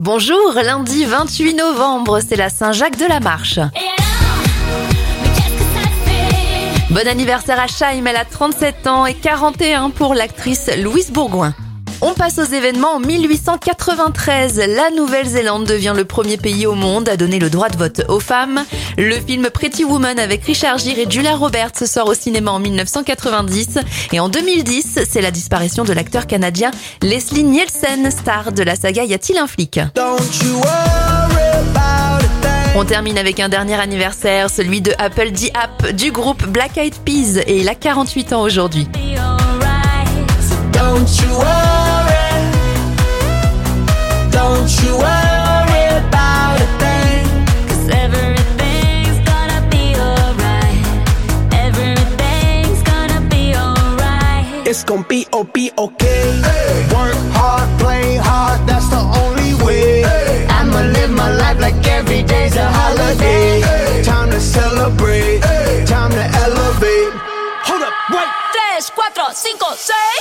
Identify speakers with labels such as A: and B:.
A: Bonjour, lundi 28 novembre, c'est la Saint-Jacques de la Marche. Bon anniversaire à Chaim, elle a 37 ans et 41 pour l'actrice Louise Bourgoin. On passe aux événements en 1893. La Nouvelle-Zélande devient le premier pays au monde à donner le droit de vote aux femmes. Le film Pretty Woman avec Richard Gere et Julia Roberts sort au cinéma en 1990. Et en 2010, c'est la disparition de l'acteur canadien Leslie Nielsen, star de la saga Y a-t-il un flic? On termine avec un dernier anniversaire, celui de Apple D App du groupe Black Eyed Peas et il a 48 ans aujourd'hui.
B: It's gonna be, oh, be okay. Hey. Work hard, play hard, that's the only way. Hey. I'ma live my life like every day's a holiday. Hey. Time to celebrate, time to elevate. Hold up, wait.
C: Tres, cuatro, cinco, seis.